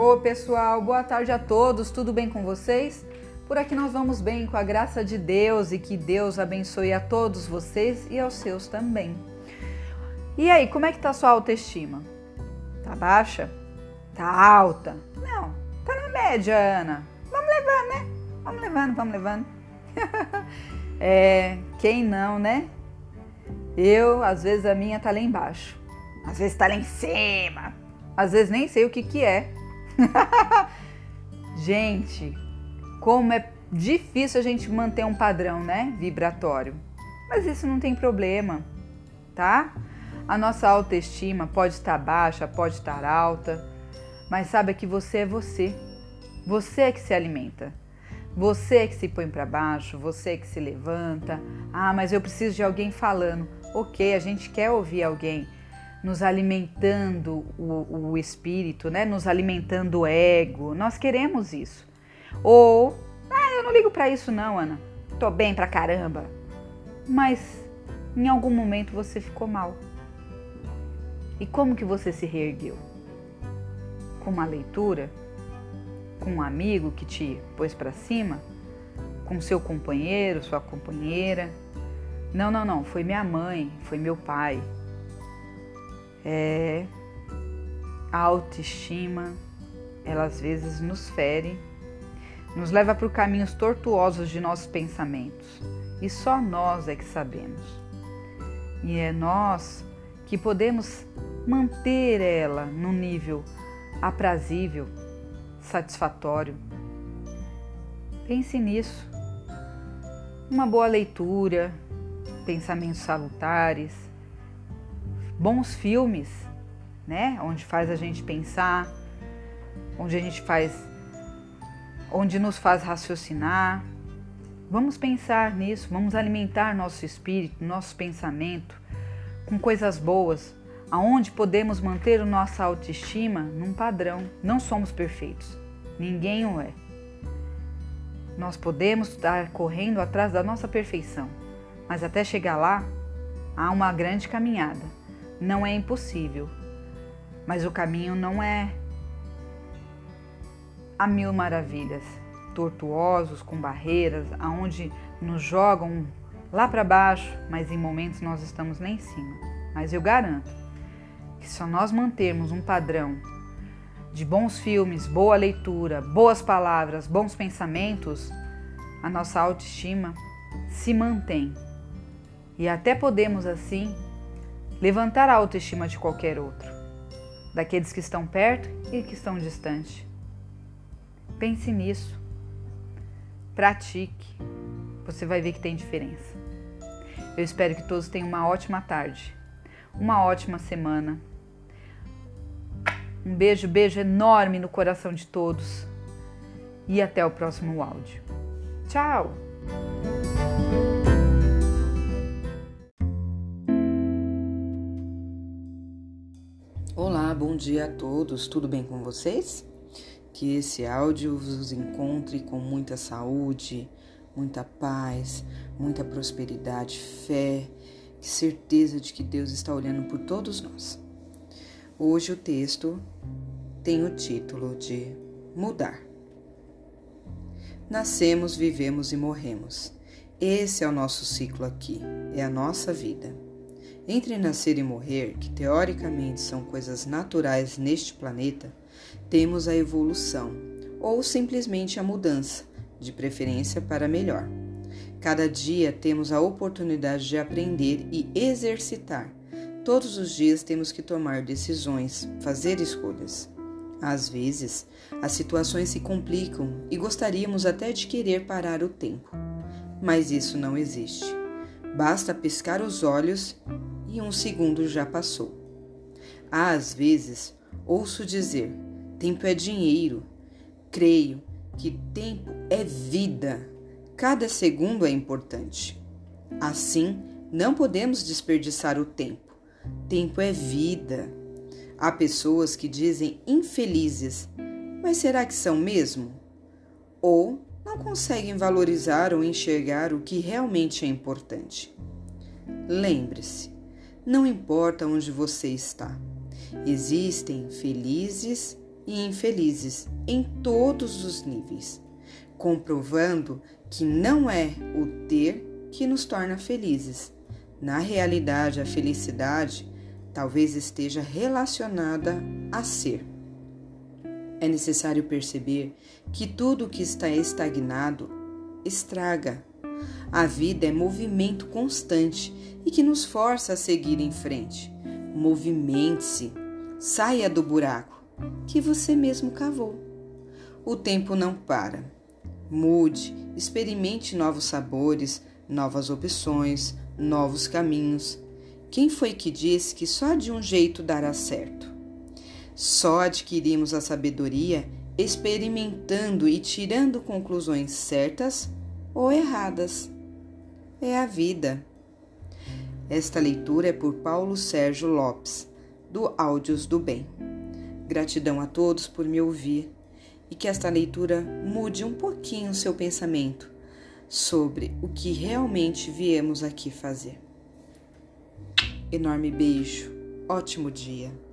Ô pessoal, boa tarde a todos, tudo bem com vocês? Por aqui nós vamos bem com a graça de Deus e que Deus abençoe a todos vocês e aos seus também. E aí, como é que tá sua autoestima? Tá baixa? Tá alta? Não, tá na média, Ana. Vamos levando, né? Vamos levando, vamos levando. é, quem não, né? Eu, às vezes a minha tá lá embaixo. Às vezes tá lá em cima. Às vezes nem sei o que que é. gente, como é difícil a gente manter um padrão, né, vibratório. Mas isso não tem problema, tá? A nossa autoestima pode estar baixa, pode estar alta, mas saiba que você é você. Você é que se alimenta. Você é que se põe para baixo, você é que se levanta. Ah, mas eu preciso de alguém falando. Ok, a gente quer ouvir alguém nos alimentando o, o espírito, né? Nos alimentando o ego. Nós queremos isso. Ou, ah, eu não ligo para isso não, Ana. Tô bem pra caramba. Mas em algum momento você ficou mal. E como que você se reergueu? Com uma leitura? Com um amigo que te pôs para cima? Com seu companheiro, sua companheira? Não, não, não. Foi minha mãe, foi meu pai. É, a autoestima, ela às vezes nos fere, nos leva por caminhos tortuosos de nossos pensamentos. E só nós é que sabemos. E é nós que podemos manter ela no nível aprazível, satisfatório. Pense nisso. Uma boa leitura, pensamentos salutares, bons filmes, né? Onde faz a gente pensar, onde a gente faz, onde nos faz raciocinar. Vamos pensar nisso, vamos alimentar nosso espírito, nosso pensamento com coisas boas, aonde podemos manter a nossa autoestima num padrão. Não somos perfeitos, ninguém o é. Nós podemos estar correndo atrás da nossa perfeição, mas até chegar lá há uma grande caminhada. Não é impossível, mas o caminho não é a mil maravilhas, tortuosos, com barreiras, aonde nos jogam lá para baixo, mas em momentos nós estamos lá em cima. Mas eu garanto que se nós mantermos um padrão de bons filmes, boa leitura, boas palavras, bons pensamentos, a nossa autoestima se mantém. E até podemos assim levantar a autoestima de qualquer outro, daqueles que estão perto e que estão distante. Pense nisso. Pratique. Você vai ver que tem diferença. Eu espero que todos tenham uma ótima tarde, uma ótima semana. Um beijo, beijo enorme no coração de todos e até o próximo áudio. Tchau! Bom dia a todos, tudo bem com vocês? Que esse áudio vos encontre com muita saúde, muita paz, muita prosperidade, fé, certeza de que Deus está olhando por todos nós. Hoje o texto tem o título de Mudar. Nascemos, vivemos e morremos. Esse é o nosso ciclo aqui, é a nossa vida. Entre nascer e morrer, que teoricamente são coisas naturais neste planeta, temos a evolução, ou simplesmente a mudança, de preferência para melhor. Cada dia temos a oportunidade de aprender e exercitar. Todos os dias temos que tomar decisões, fazer escolhas. Às vezes, as situações se complicam e gostaríamos até de querer parar o tempo. Mas isso não existe. Basta piscar os olhos e um segundo já passou. Às vezes, ouço dizer: tempo é dinheiro. Creio que tempo é vida. Cada segundo é importante. Assim, não podemos desperdiçar o tempo. Tempo é vida. Há pessoas que dizem infelizes, mas será que são mesmo? Ou não conseguem valorizar ou enxergar o que realmente é importante. Lembre-se, não importa onde você está, existem felizes e infelizes em todos os níveis, comprovando que não é o ter que nos torna felizes. Na realidade, a felicidade talvez esteja relacionada a ser. É necessário perceber que tudo que está estagnado estraga. A vida é movimento constante e que nos força a seguir em frente. Movimente-se, saia do buraco que você mesmo cavou. O tempo não para. Mude, experimente novos sabores, novas opções, novos caminhos. Quem foi que disse que só de um jeito dará certo? Só adquirimos a sabedoria experimentando e tirando conclusões certas ou erradas. É a vida. Esta leitura é por Paulo Sérgio Lopes, do Áudios do Bem. Gratidão a todos por me ouvir e que esta leitura mude um pouquinho o seu pensamento sobre o que realmente viemos aqui fazer. Enorme beijo, ótimo dia.